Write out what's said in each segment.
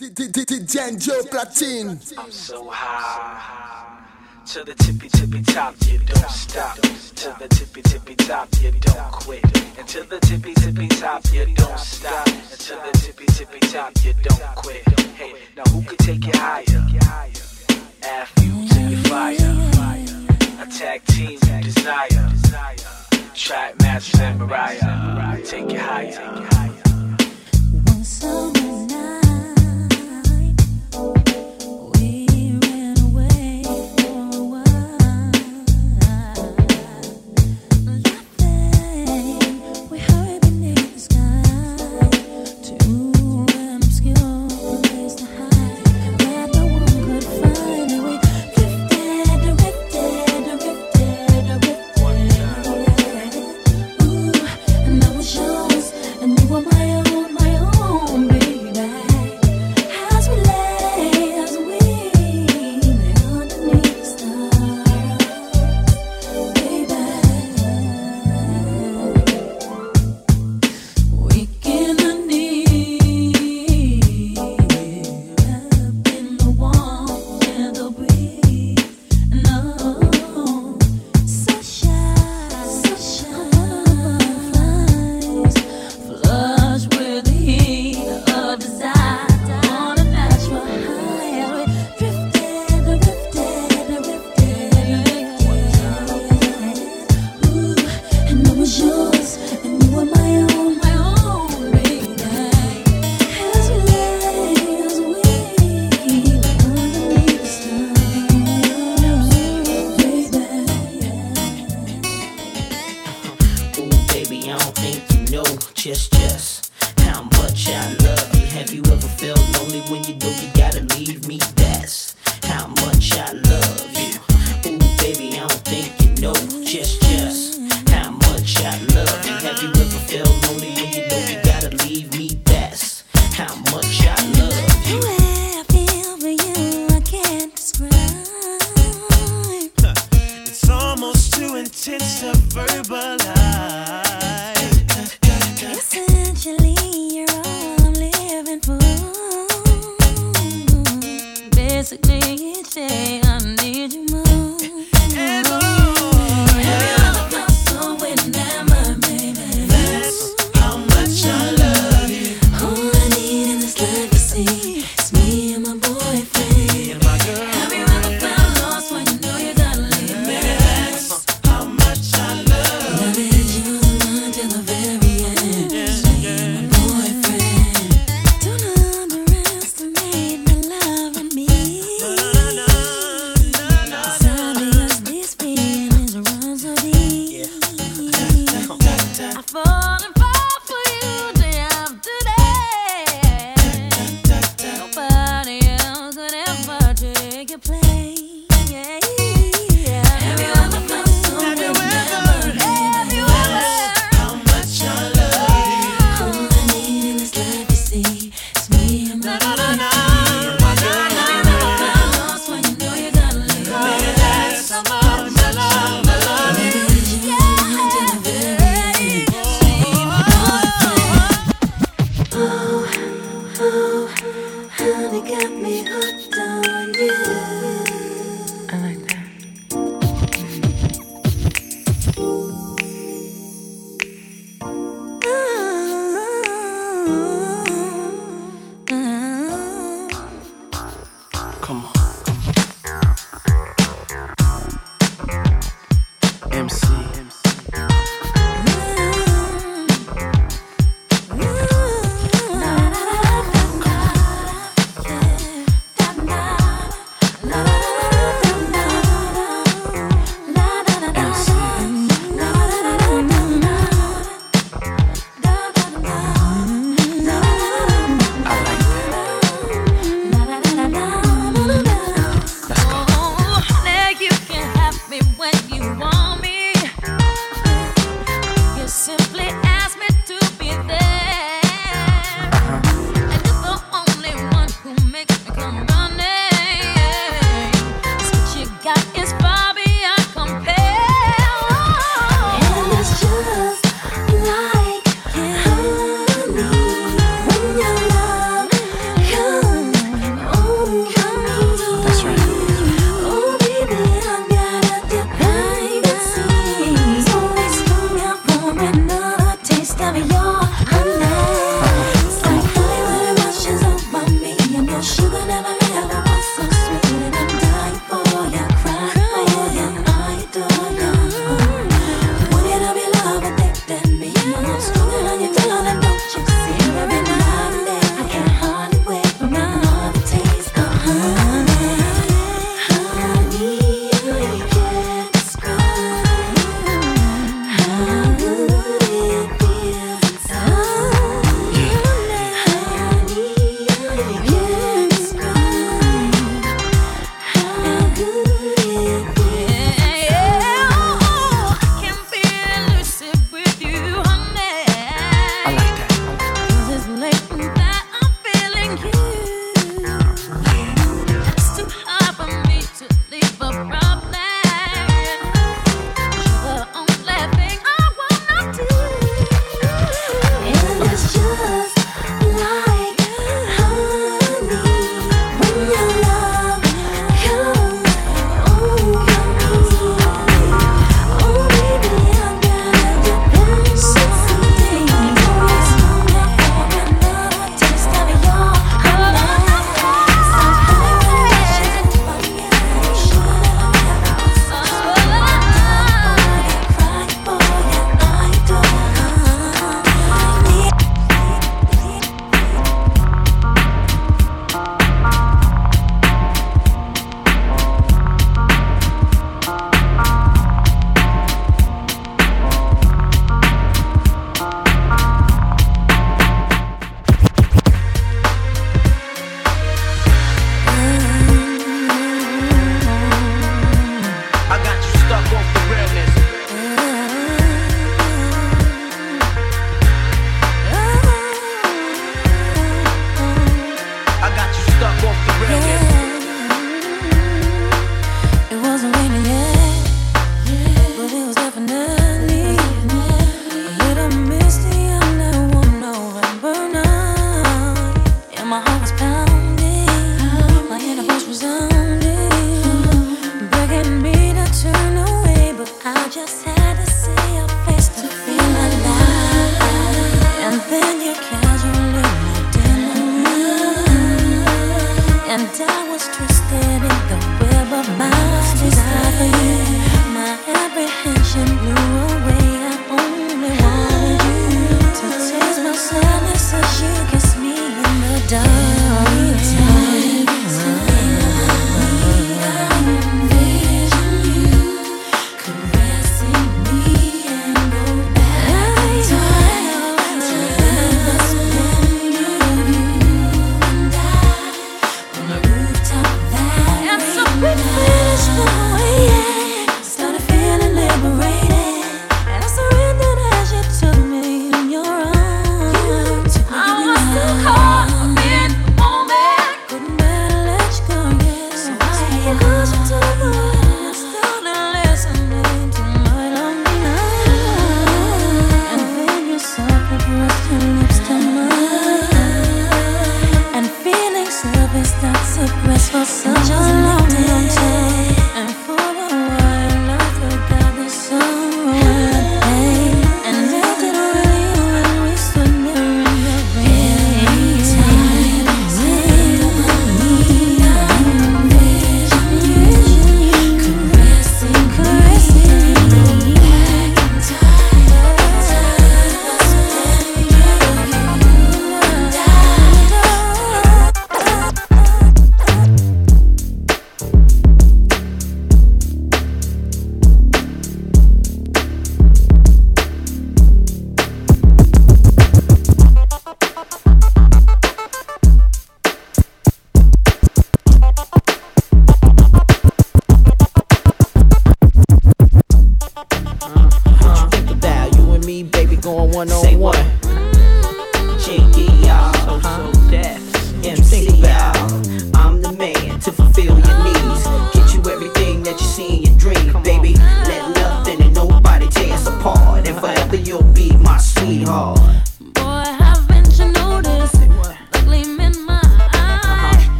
Joe Platine. I'm so high. To the tippy tippy top, you don't stop. To the tippy tippy top, you don't quit. And to the tippy tippy top, you don't stop. And to the tippy tippy top, you don't quit. Hey, now who could take you higher? Add fuel to your fire. A tag team desire. Track Master and Mariah. Take you higher. One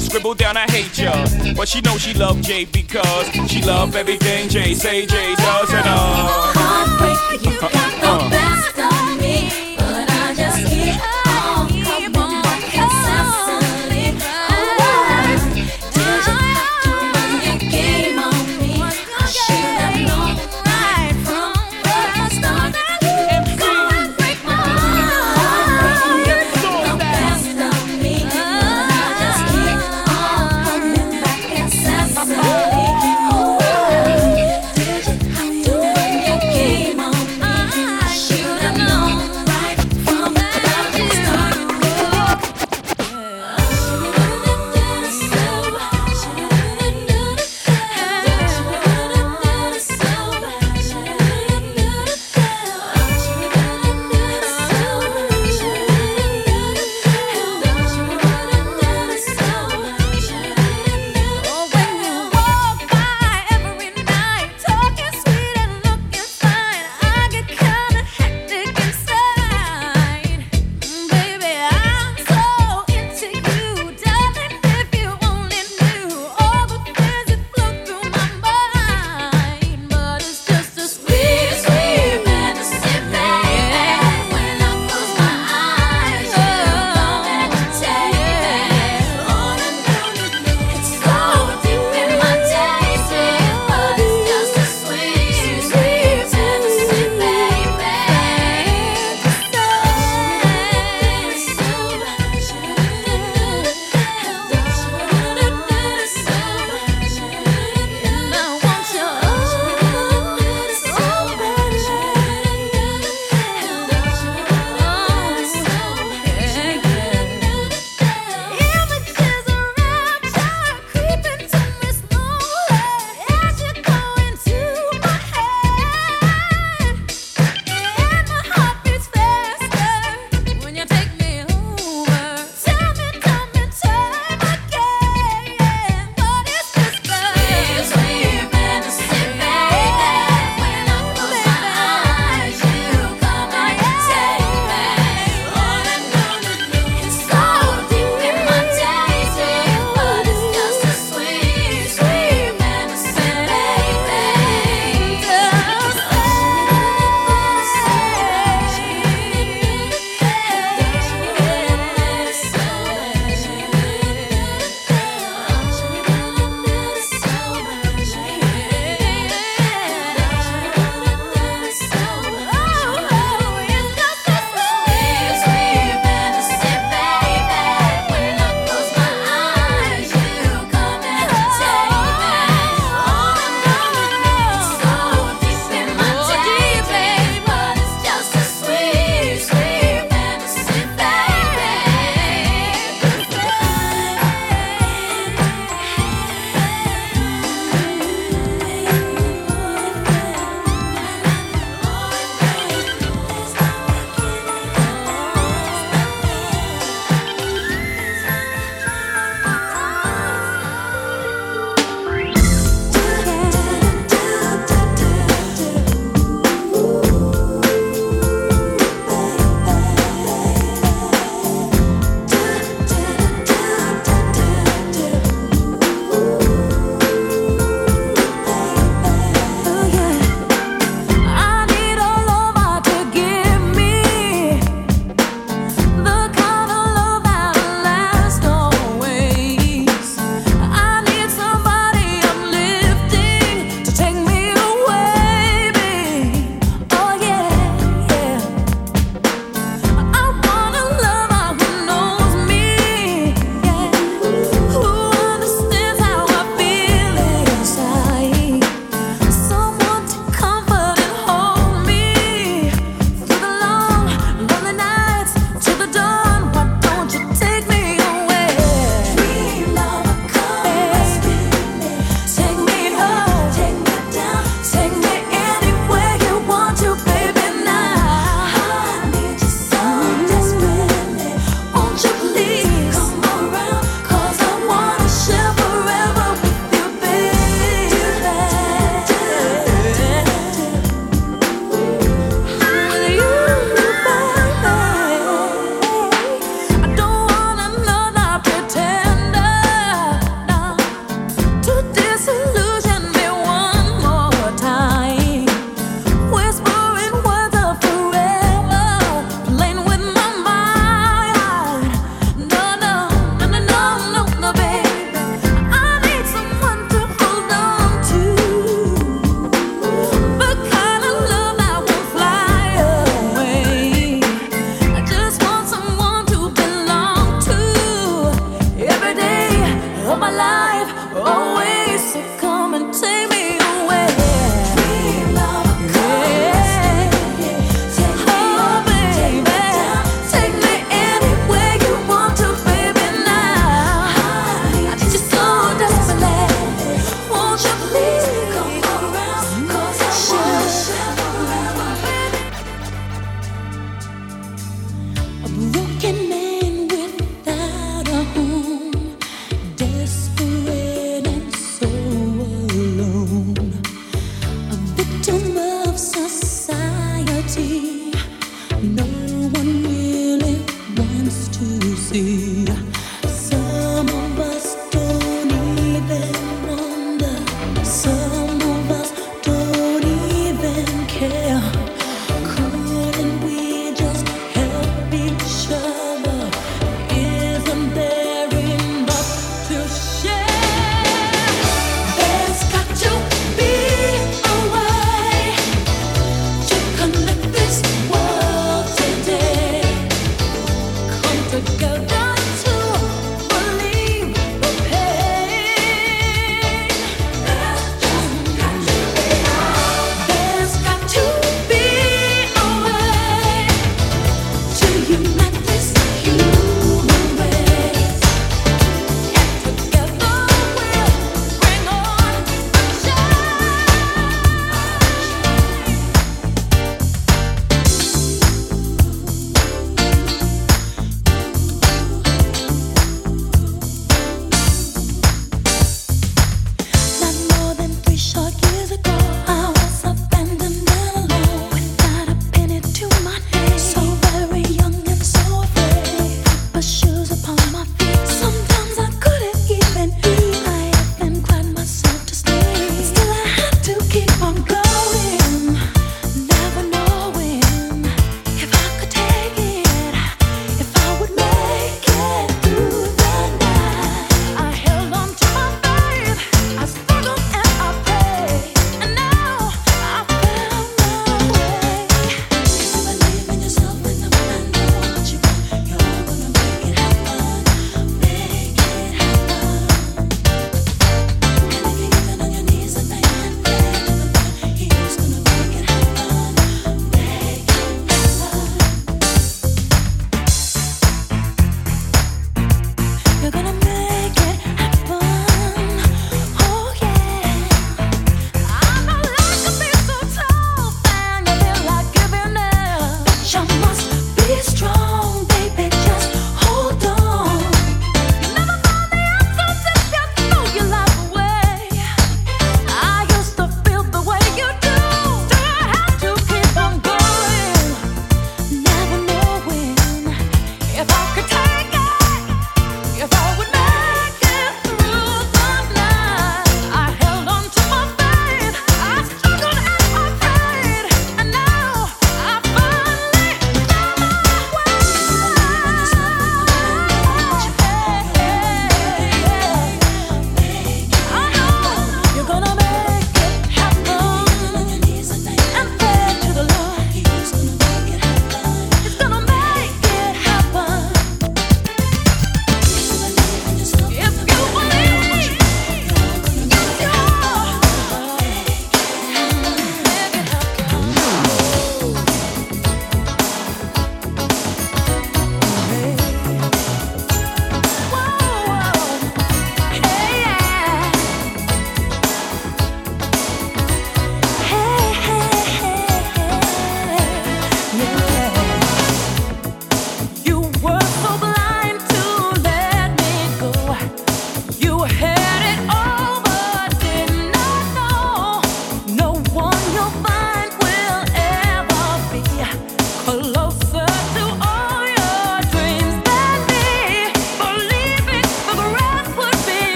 Scribble down, I hate ya. But she know she love Jay because she love everything Jay say Jay does and uh.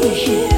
Wanna be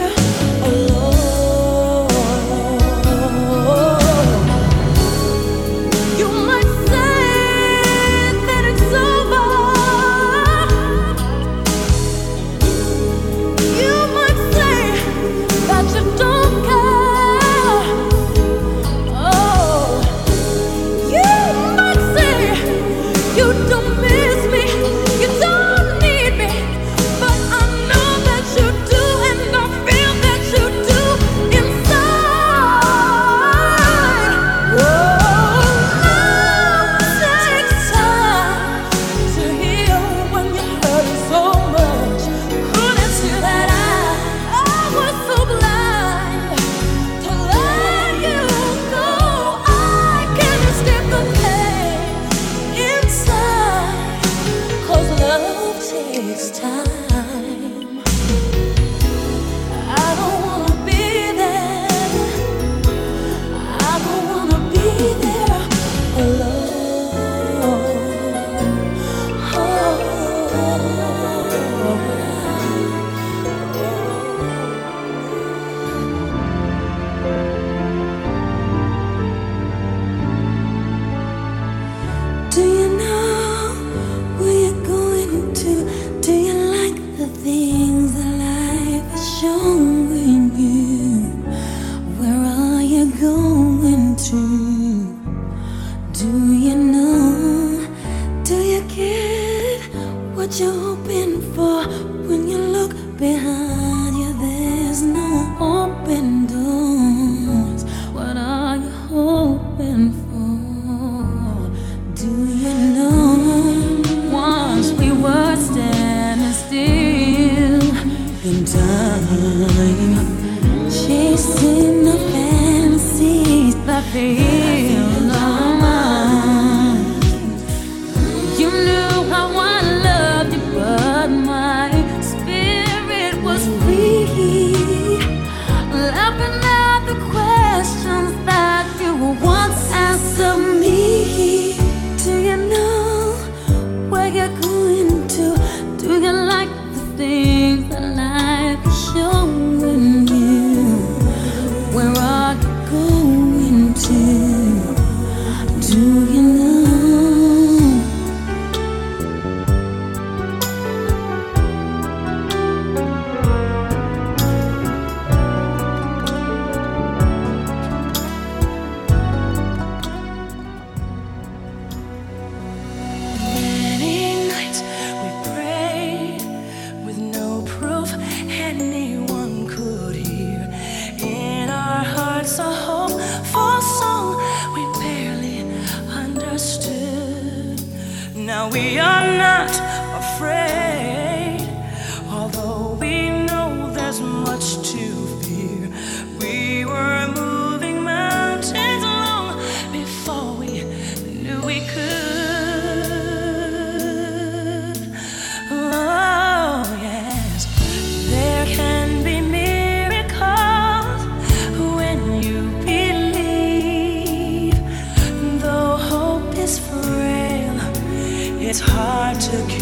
hard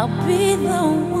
I'll be the one.